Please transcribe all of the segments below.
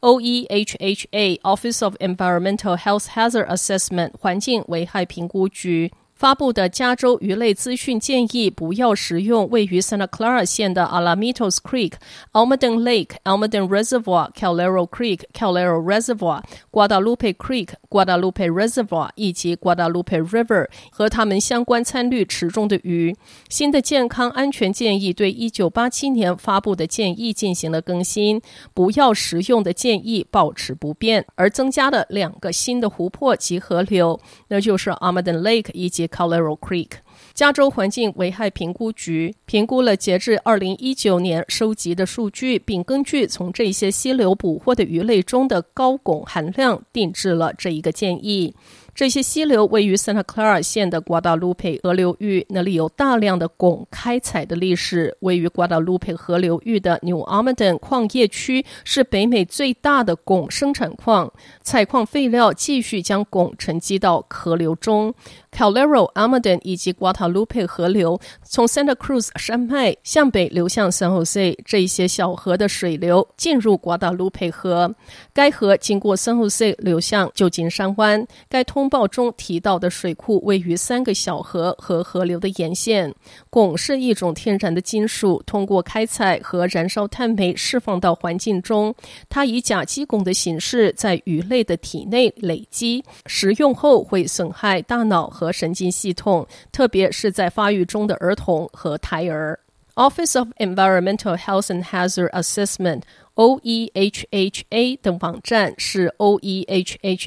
OEHHA Office of Environmental Health Hazard Assessment 环境危害评估局。 发布的加州鱼类资讯建议，不要食用位于 Santa Clara 县的 Alamitos Creek、Almaden Lake、Almaden Reservoir、Calero Creek、Calero Reservoir、Guadalupe Creek、Guadalupe Reservoir 以及 Guadalupe River 和它们相关参与池中的鱼。新的健康安全建议对1987年发布的建议进行了更新，不要食用的建议保持不变，而增加了两个新的湖泊及河流，那就是 Almaden Lake 以及 Calero Creek，加州环境危害评估局评估了截至二零一九年收集的数据，并根据从这些溪流捕获的鱼类中的高汞含量，定制了这一个建议。这些溪流位于 Santa Clara 县的 Guadalupe 河流域，那里有大量的汞开采的历史。位于 Guadalupe 河流域的 New Almaden 矿业区是北美最大的汞生产矿，采矿废料继续将汞沉积到河流中。Calero、Almaden 以及 Guadalupe 河流从 Santa Cruz 山脉向北流向 San Jose，这一些小河的水流进入 Guadalupe 河，该河经过 San Jose 流向旧金山湾。该通报中提到的水库位于三个小河和河流的沿线。汞是一种天然的金属，通过开采和燃烧碳煤释放到环境中。它以甲基汞的形式在鱼类的体内累积，食用后会损害大脑和神经系统，特别是在发育中的儿童和胎儿。Office of Environmental Health and Hazard Assessment O E H H A 等网站是 oehha.ca.gov，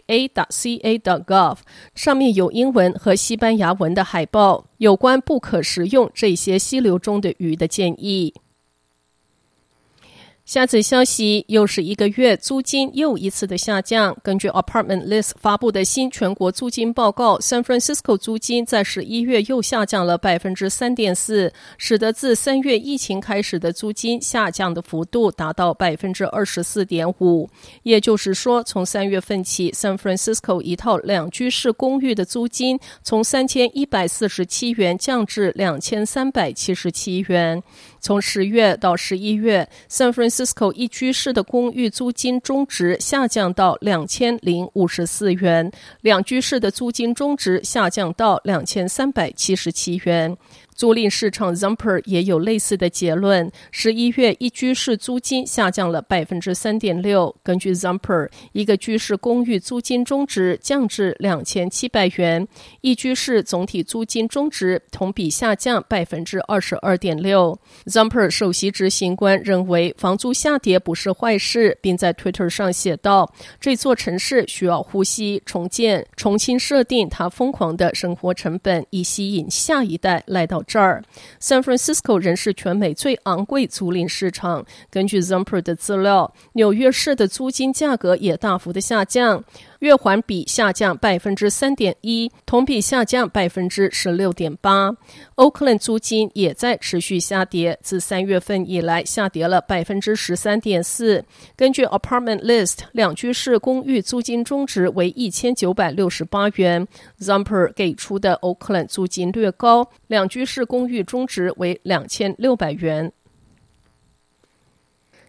上面有英文和西班牙文的海报，有关不可食用这些溪流中的鱼的建议。下次消息，又是一个月租金又一次的下降。根据 Apartment List 发布的新全国租金报告，San Francisco 租金在十一月又下降了百分之三点四，使得自三月疫情开始的租金下降的幅度达到百分之二十四点五。也就是说，从三月份起，San Francisco 一套两居室公寓的租金从三千一百四十七元降至两千三百七十七元。从十月到十一月，San Francisco Cisco 一居室的公寓租金中值下降到两千零五十四元，两居室的租金中值下降到两千三百七十七元。租赁市场 Zumper 也有类似的结论。十一月一居室租金下降了百分之三点六。根据 Zumper，一个居室公寓租金中值降至两千七百元，一居室总体租金中值同比下降百分之二十二点六。Zumper 首席执行官认为房租下跌不是坏事，并在 Twitter 上写道：“这座城市需要呼吸、重建、重新设定它疯狂的生活成本，以吸引下一代来到。”这儿，San Francisco 仍是全美最昂贵租赁市场。根据 Zumper 的资料，纽约市的租金价格也大幅的下降，月环比下降百分之三点一，同比下降百分之十六点八。Oakland 租金也在持续下跌，自三月份以来下跌了百分之十三点四。根据 Apartment List，两居室公寓租金中值为一千九百六十八元。Zumper 给出的 Oakland 租金略高，两居室公寓中值为两千六百元。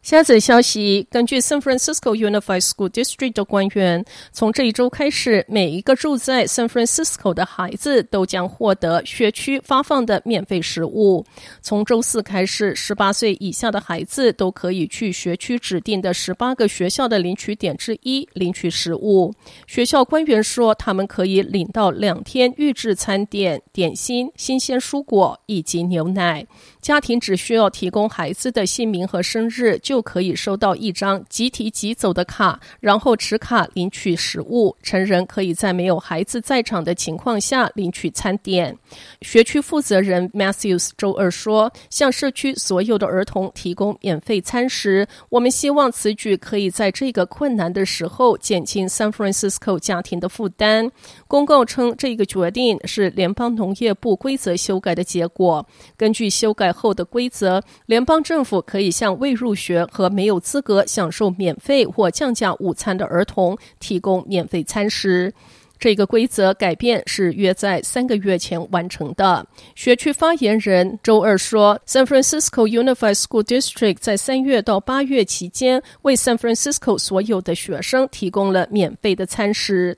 下则消息，根据 San Francisco Unified School District 的官员，从这一周开始，每一个住在 San Francisco 的孩子都将获得学区发放的免费食物。从周四开始，十八岁以下的孩子都可以去学区指定的十八个学校的领取点之一领取食物。学校官员说，他们可以领到两天预制餐点、点心、新鲜蔬果以及牛奶。家庭只需要提供孩子的姓名和生日就。就可以收到一张即提即走的卡，然后持卡领取食物。成人可以在没有孩子在场的情况下领取餐点。学区负责人 Matthews 周二说：“向社区所有的儿童提供免费餐食，我们希望此举可以在这个困难的时候减轻 San Francisco 家庭的负担。”公告称，这个决定是联邦农业部规则修改的结果。根据修改后的规则，联邦政府可以向未入学和没有资格享受免费或降价午餐的儿童提供免费餐食。这个规则改变是约在三个月前完成的。学区发言人周二说，San Francisco Unified School District 在三月到八月期间为 San Francisco 所有的学生提供了免费的餐食。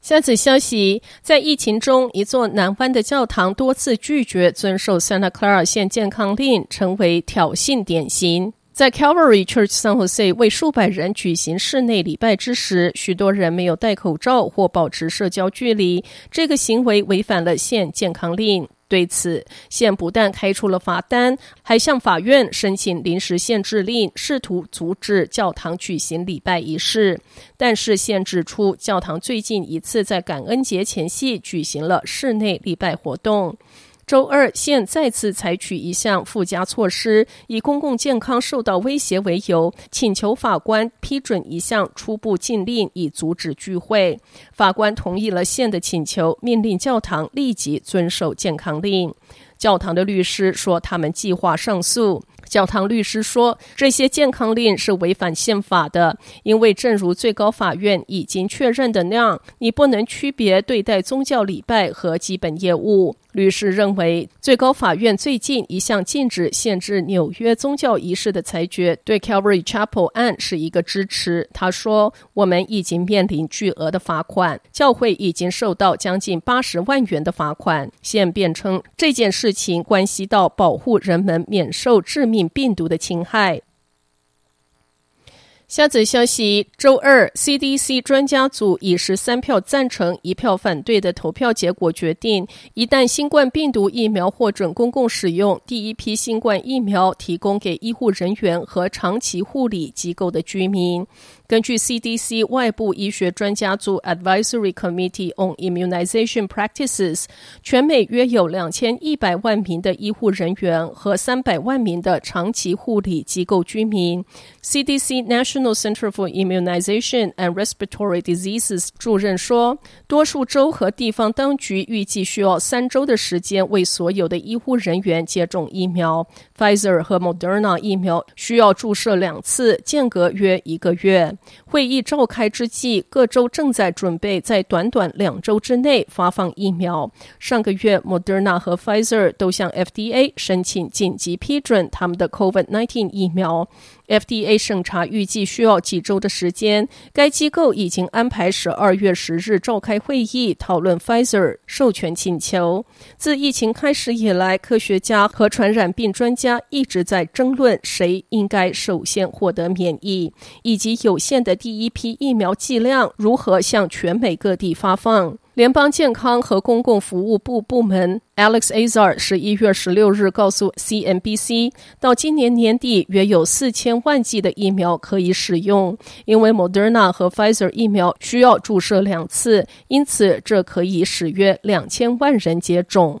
下次消息，在疫情中，一座南湾的教堂多次拒绝遵守 Santa Clara 县健康令，成为挑衅典型。在 Calvary Church San Jose 为数百人举行室内礼拜之时，许多人没有戴口罩或保持社交距离，这个行为违反了县健康令。对此，县不但开出了罚单，还向法院申请临时限制令，试图阻止教堂举行礼拜仪式。但是，县指出，教堂最近一次在感恩节前夕举行了室内礼拜活动。周二，县再次采取一项附加措施，以公共健康受到威胁为由，请求法官批准一项初步禁令，以阻止聚会。法官同意了县的请求，命令教堂立即遵守健康令。教堂的律师说，他们计划上诉。教堂律师说，这些健康令是违反宪法的，因为正如最高法院已经确认的那样，你不能区别对待宗教礼拜和基本业务。律师认为，最高法院最近一项禁止限制纽约宗教仪式的裁决，对 Calvary Chapel 案是一个支持。他说：“我们已经面临巨额的罚款，教会已经受到将近八十万元的罚款。”现辩称这件事情关系到保护人们免受致命病毒的侵害。下则消息：周二，CDC 专家组以十三票赞成、一票反对的投票结果决定，一旦新冠病毒疫苗获准公共使用，第一批新冠疫苗提供给医护人员和长期护理机构的居民。根据 CDC 外部医学专家组 Advisory Committee on Immunization Practices，全美约有两千一百万名的医护人员和三百万名的长期护理机构居民。CDC National No Center for Immunization and Respiratory Diseases 主任说，多数州和地方当局预计需要三周的时间为所有的医护人员接种疫苗。Pfizer 和 Moderna 疫苗需要注射两次，间隔约一个月。会议召开之际，各州正在准备在短短两周之内发放疫苗。上个月，Moderna 和 Pfizer 都向 FDA 申请紧急批准他们的 COVID-19 疫苗。FDA 审查预计需要几周的时间。该机构已经安排十二月十日召开会议，讨论 Pfizer 授权请求。自疫情开始以来，科学家和传染病专家家一直在争论谁应该首先获得免疫，以及有限的第一批疫苗剂量如何向全美各地发放。联邦健康和公共服务部部门 Alex Azar 十一月十六日告诉 CNBC，到今年年底约有四千万剂的疫苗可以使用，因为 Moderna 和 Pfizer 疫苗需要注射两次，因此这可以使约两千万人接种。